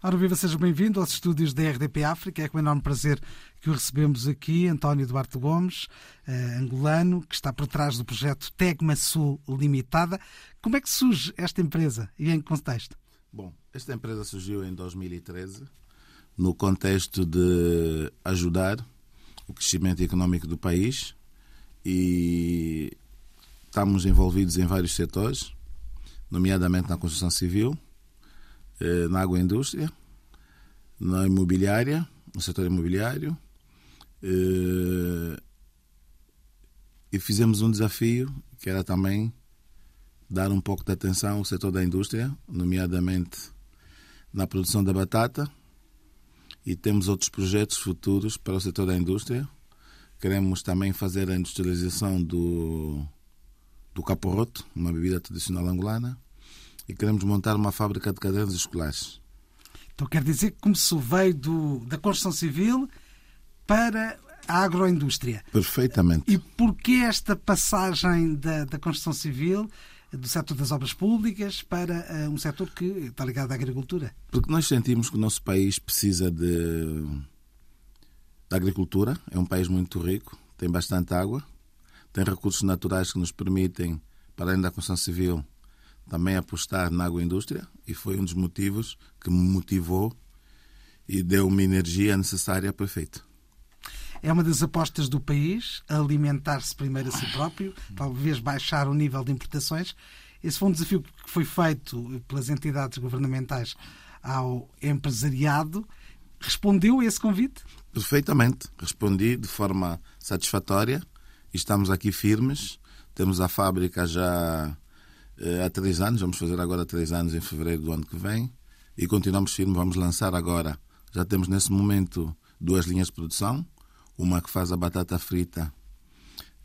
Ora, viva, seja bem-vindo aos estúdios da RDP África. É com enorme prazer que o recebemos aqui, António Duarte Gomes, eh, angolano, que está por trás do projeto Tegma Sul Limitada. Como é que surge esta empresa e em que contexto? Bom, esta empresa surgiu em 2013 no contexto de ajudar o crescimento econômico do país e estamos envolvidos em vários setores, nomeadamente na construção civil, na agroindústria, na imobiliária, no setor imobiliário. Eh, e fizemos um desafio que era também dar um pouco de atenção ao setor da indústria, nomeadamente na produção da batata. E temos outros projetos futuros para o setor da indústria. Queremos também fazer a industrialização do, do caporroto, uma bebida tradicional angolana e queremos montar uma fábrica de cadernos escolares. Então quer dizer que começou, veio do, da construção civil para a agroindústria. Perfeitamente. E porquê esta passagem da, da construção civil, do setor das obras públicas, para uh, um setor que está ligado à agricultura? Porque nós sentimos que o nosso país precisa de, da agricultura. É um país muito rico, tem bastante água, tem recursos naturais que nos permitem, para além da construção civil, também apostar na agroindústria e foi um dos motivos que me motivou e deu uma energia necessária para feito. É uma das apostas do país, alimentar-se primeiro a si próprio, talvez baixar o nível de importações. Esse foi um desafio que foi feito pelas entidades governamentais ao empresariado. Respondeu a esse convite? Perfeitamente. Respondi de forma satisfatória. Estamos aqui firmes. Temos a fábrica já há três anos, vamos fazer agora três anos em fevereiro do ano que vem, e continuamos firmes. Vamos lançar agora, já temos nesse momento duas linhas de produção, uma que faz a batata frita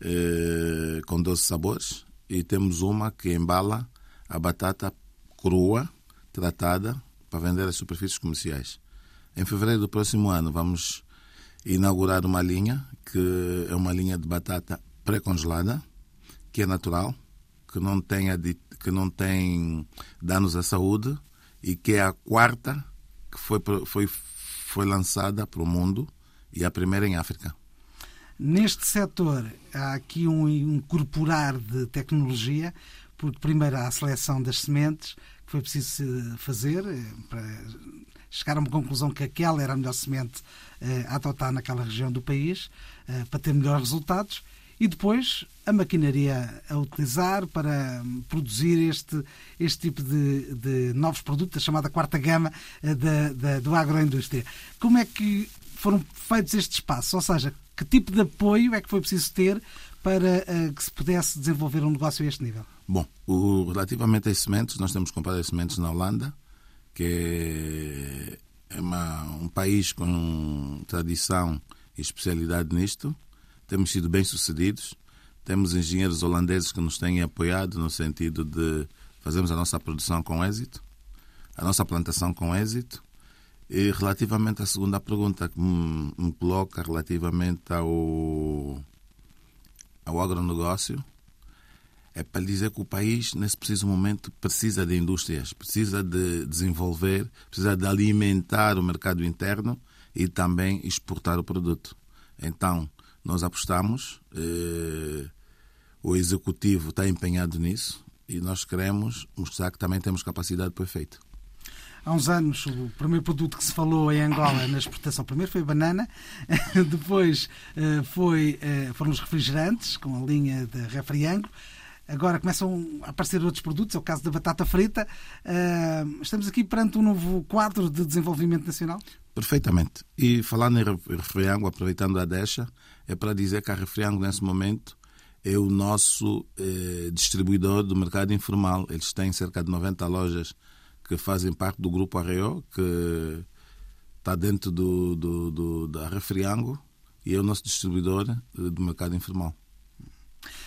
eh, com 12 sabores, e temos uma que embala a batata crua, tratada, para vender às superfícies comerciais. Em fevereiro do próximo ano vamos inaugurar uma linha, que é uma linha de batata pré-congelada, que é natural, que não tem, que não tem danos à saúde e que é a quarta que foi, foi, foi lançada para o mundo e a primeira em África. Neste setor há aqui um incorporar de tecnologia, porque primeiro há a seleção das sementes que foi preciso fazer eh, para chegar a uma conclusão que aquela era a melhor semente eh, a adotar naquela região do país eh, para ter melhores resultados e depois a maquinaria a utilizar para produzir este, este tipo de, de novos produtos, a chamada quarta gama eh, da, da, do agroindústria. Como é que foram feitos estes passos? Ou seja, que tipo de apoio é que foi preciso ter para uh, que se pudesse desenvolver um negócio a este nível? Bom, o, relativamente às sementes, nós temos comprado as sementes na Holanda, que é uma, um país com tradição e especialidade nisto temos sido bem-sucedidos. Temos engenheiros holandeses que nos têm apoiado no sentido de fazermos a nossa produção com êxito, a nossa plantação com êxito. E relativamente à segunda pergunta que me, coloca relativamente ao, ao agronegócio, é para dizer que o país, nesse preciso momento, precisa de indústrias, precisa de desenvolver, precisa de alimentar o mercado interno e também exportar o produto. Então, nós apostamos, eh, o executivo está empenhado nisso e nós queremos mostrar que também temos capacidade para efeito. Há uns anos, o primeiro produto que se falou em Angola na exportação, primeiro foi a banana, depois eh, foi, eh, foram os refrigerantes, com a linha da Refriango. Agora começam a aparecer outros produtos, é o caso da batata frita. Eh, estamos aqui perante um novo quadro de desenvolvimento nacional? Perfeitamente. E falando em Refriango, aproveitando a deixa, é para dizer que a Refriango, nesse momento, é o nosso eh, distribuidor do mercado informal. Eles têm cerca de 90 lojas que fazem parte do grupo Arreo, que está dentro do, do, do, da Refriango e é o nosso distribuidor eh, do mercado informal.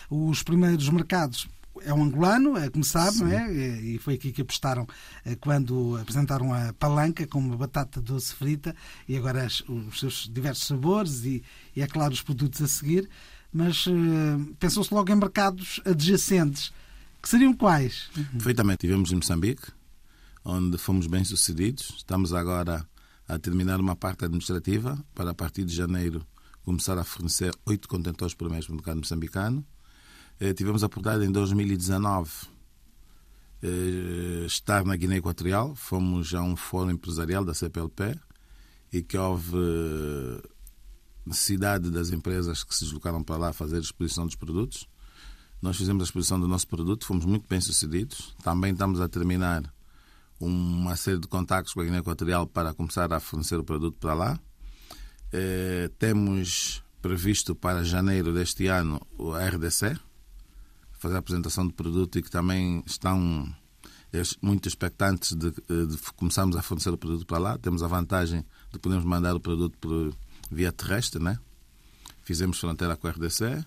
Os primeiros mercados é um angolano, é, como sabe, não é? E foi aqui que apostaram eh, quando apresentaram a palanca com uma batata doce frita e agora os seus diversos sabores e, e é claro, os produtos a seguir. Mas uh, pensou-se logo em mercados adjacentes. Que seriam quais? Perfeitamente. Tivemos em Moçambique, onde fomos bem sucedidos. Estamos agora a terminar uma parte administrativa para a partir de janeiro começar a fornecer oito contentores por mês para o mercado moçambicano. Eh, tivemos a oportunidade em 2019 eh, estar na Guiné Equatorial. Fomos a um fórum empresarial da CPLP e que houve necessidade das empresas que se deslocaram para lá fazer a exposição dos produtos. Nós fizemos a exposição do nosso produto, fomos muito bem sucedidos. Também estamos a terminar uma série de contactos com a Guiné Equatorial para começar a fornecer o produto para lá. Eh, temos previsto para janeiro deste ano a RDC, fazer a apresentação do produto e que também estão muito expectantes de, de começarmos a fornecer o produto para lá. Temos a vantagem de podermos mandar o produto por via terrestre, né? Fizemos fronteira com a RDC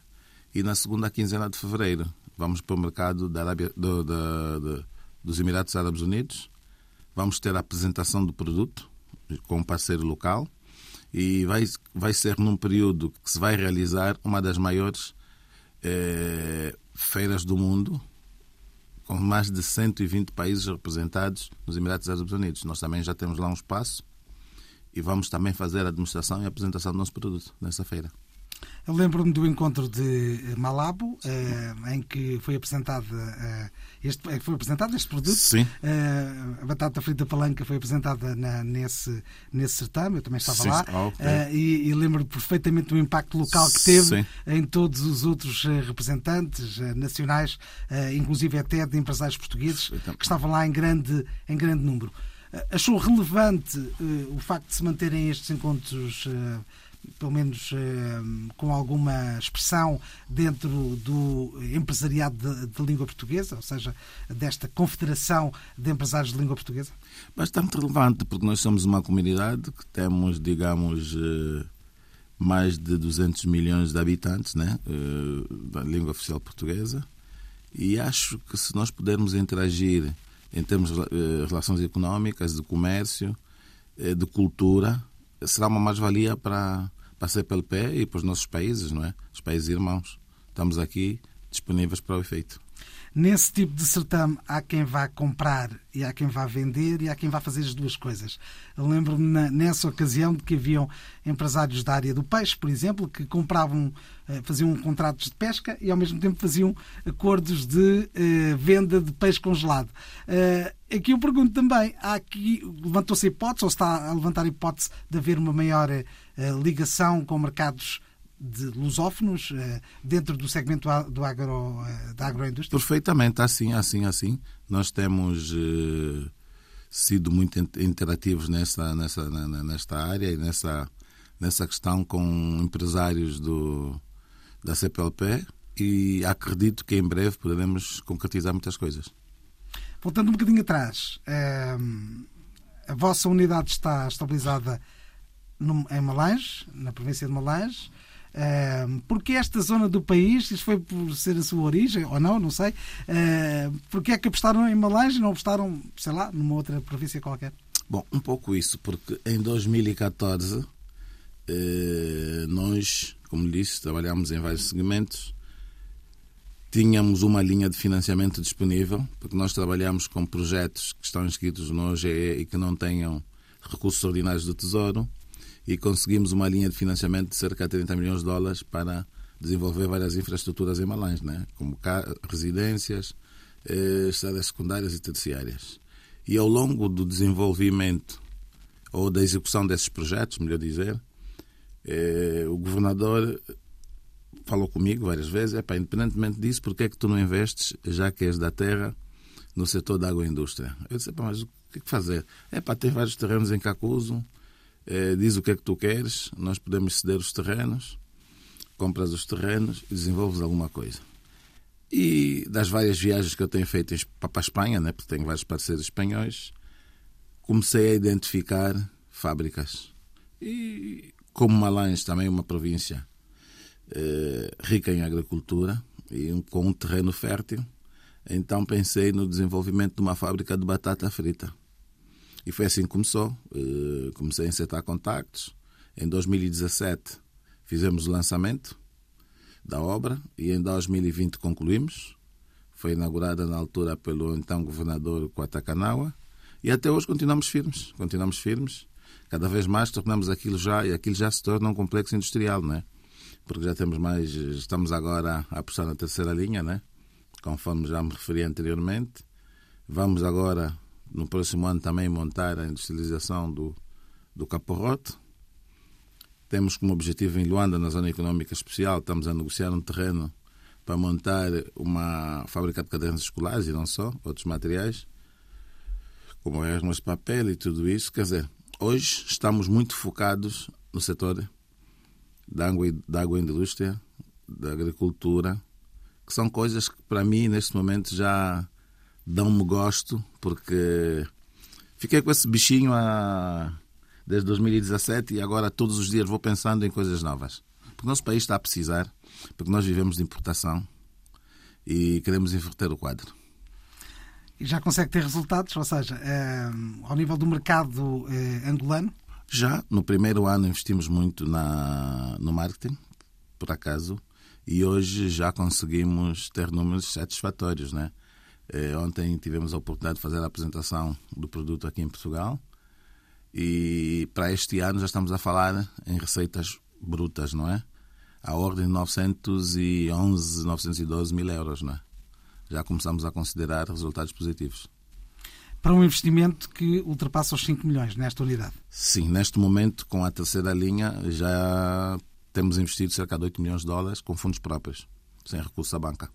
e na segunda quinzena de fevereiro vamos para o mercado da Arábia, do, do, do, dos Emirados Árabes Unidos. Vamos ter a apresentação do produto com um parceiro local e vai, vai ser num período que se vai realizar uma das maiores eh, feiras do mundo, com mais de 120 países representados nos Emirados Árabes Unidos. Nós também já temos lá um espaço e vamos também fazer a demonstração e a apresentação do nosso produto nessa feira. Eu lembro-me do encontro de Malabo, eh, em que foi apresentado, eh, este, foi apresentado este produto. Sim. Eh, a batata frita palanca foi apresentada na, nesse, nesse certame, eu também estava Sim. lá. Ah, okay. e, e lembro perfeitamente do impacto local que teve Sim. em todos os outros representantes nacionais, inclusive até de empresários portugueses, que estavam lá em grande, em grande número. Achou relevante o facto de se manterem estes encontros pelo menos eh, com alguma expressão dentro do empresariado de, de, língua portuguesa, ou seja, desta confederação de empresários de língua portuguesa? Bastante relevante, porque nós somos uma comunidade que temos, digamos, eh, mais de 200 milhões de habitantes né, eh, da língua oficial portuguesa, e acho que se nós pudermos interagir em termos de eh, relações económicas, de comércio, eh, de cultura, será uma mais-valia para, para a CPLP e para os nossos países, não é? Os países irmãos. Estamos aqui disponíveis para o efeito. Nesse tipo de certame há quem vá comprar e há quem vá vender e há quem vá fazer as duas coisas. Lembro-me nessa ocasião de que haviam empresários da área do peixe, por exemplo, que compravam, eh, faziam contratos de pesca e ao mesmo tempo faziam acordos de eh, venda de peixe congelado. Eh, aqui eu pergunto também, há aqui, levantou-se a hipótese, ou está a levantar a hipótese de haver uma maior ligação com mercados de lusófonos eh, dentro do segmento do agro, eh, da agroindústria? Perfeitamente, assim, assim, assim. Nós temos eh, sido muito interativos nessa, nessa, nesta área e nessa, nessa questão com empresários do, da CPLP e acredito que em breve poderemos concretizar muitas coisas. Voltando um bocadinho atrás, a vossa unidade está estabilizada em Malange, na província de Malange. Porque esta zona do país, isso foi por ser a sua origem ou não, não sei, porque é que apostaram em Malange e não apostaram, sei lá, numa outra província qualquer? Bom, um pouco isso, porque em 2014 eh, nós, como disse, trabalhámos em vários segmentos, tínhamos uma linha de financiamento disponível, porque nós trabalhamos com projetos que estão inscritos no OGE e que não tenham recursos ordinários do Tesouro e conseguimos uma linha de financiamento de cerca de 30 milhões de dólares para desenvolver várias infraestruturas em Malães, né? como residências, eh, estradas secundárias e terciárias. E ao longo do desenvolvimento ou da execução desses projetos, melhor dizer, eh, o governador falou comigo várias vezes, é independentemente disso, porque é que tu não investes, já que és da terra, no setor da agroindústria? Eu disse, mas o que, é fazer? É para ter vários terrenos em Cacuso, eh, diz o que é que tu queres, nós podemos ceder os terrenos, compras os terrenos e desenvolves alguma coisa. E das várias viagens que eu tenho feito para a Espanha, né, porque tenho vários parceiros espanhóis, comecei a identificar fábricas. E como Malães também é uma província eh, rica em agricultura e com um terreno fértil, então pensei no desenvolvimento de uma fábrica de batata frita. E foi assim que começou. Uh, comecei a insetar contactos. Em 2017 fizemos o lançamento da obra e em 2020 concluímos. Foi inaugurada na altura pelo então governador Quatacanawa E até hoje continuamos firmes, continuamos firmes. Cada vez mais tornamos aquilo já, e aquilo já se torna um complexo industrial, né? Porque já temos mais, estamos agora a apostar na terceira linha, né? Conforme já me referi anteriormente. Vamos agora, no próximo ano, também montar a industrialização do, do caporrote. Temos como objetivo em Luanda, na Zona Econômica Especial, estamos a negociar um terreno para montar uma fábrica de cadernos escolares e não só, outros materiais, como ermas de papel e tudo isso. Quer dizer, hoje estamos muito focados no setor da, água, da agroindústria, da agricultura, que são coisas que para mim neste momento já dão-me gosto, porque fiquei com esse bichinho a, desde 2017 e agora todos os dias vou pensando em coisas novas. Porque o nosso país está a precisar, porque nós vivemos de importação e queremos inverter o quadro. E já consegue ter resultados? Ou seja, é, ao nível do mercado é, angolano? Já, no primeiro ano investimos muito na, no marketing, por acaso, e hoje já conseguimos ter números satisfatórios. Né? É, ontem tivemos a oportunidade de fazer a apresentação do produto aqui em Portugal e para este ano já estamos a falar em receitas brutas, não é? A ordem de 911, 912 mil euros, não é? Já começamos a considerar resultados positivos. Para um investimento que ultrapassa os 5 milhões nesta unidade? Sim, neste momento, com a terceira linha, já temos investido cerca de 8 milhões de dólares com fundos próprios, sem recurso à banca.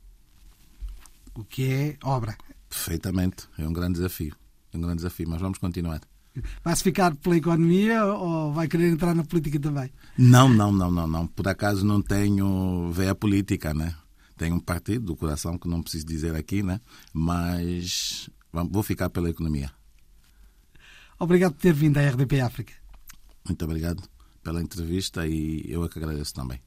O que é obra? Perfeitamente. É um grande desafio. É um grande desafio, mas vamos continuar. Vai-se ficar pela economia ou vai querer entrar na política também? Não, não, não, não, não. Por acaso não tenho veia política, né? Tenho um partido do coração que não preciso dizer aqui, né? Mas vou ficar pela economia. Obrigado por ter vindo à RDP África. Muito obrigado pela entrevista e eu é que agradeço também.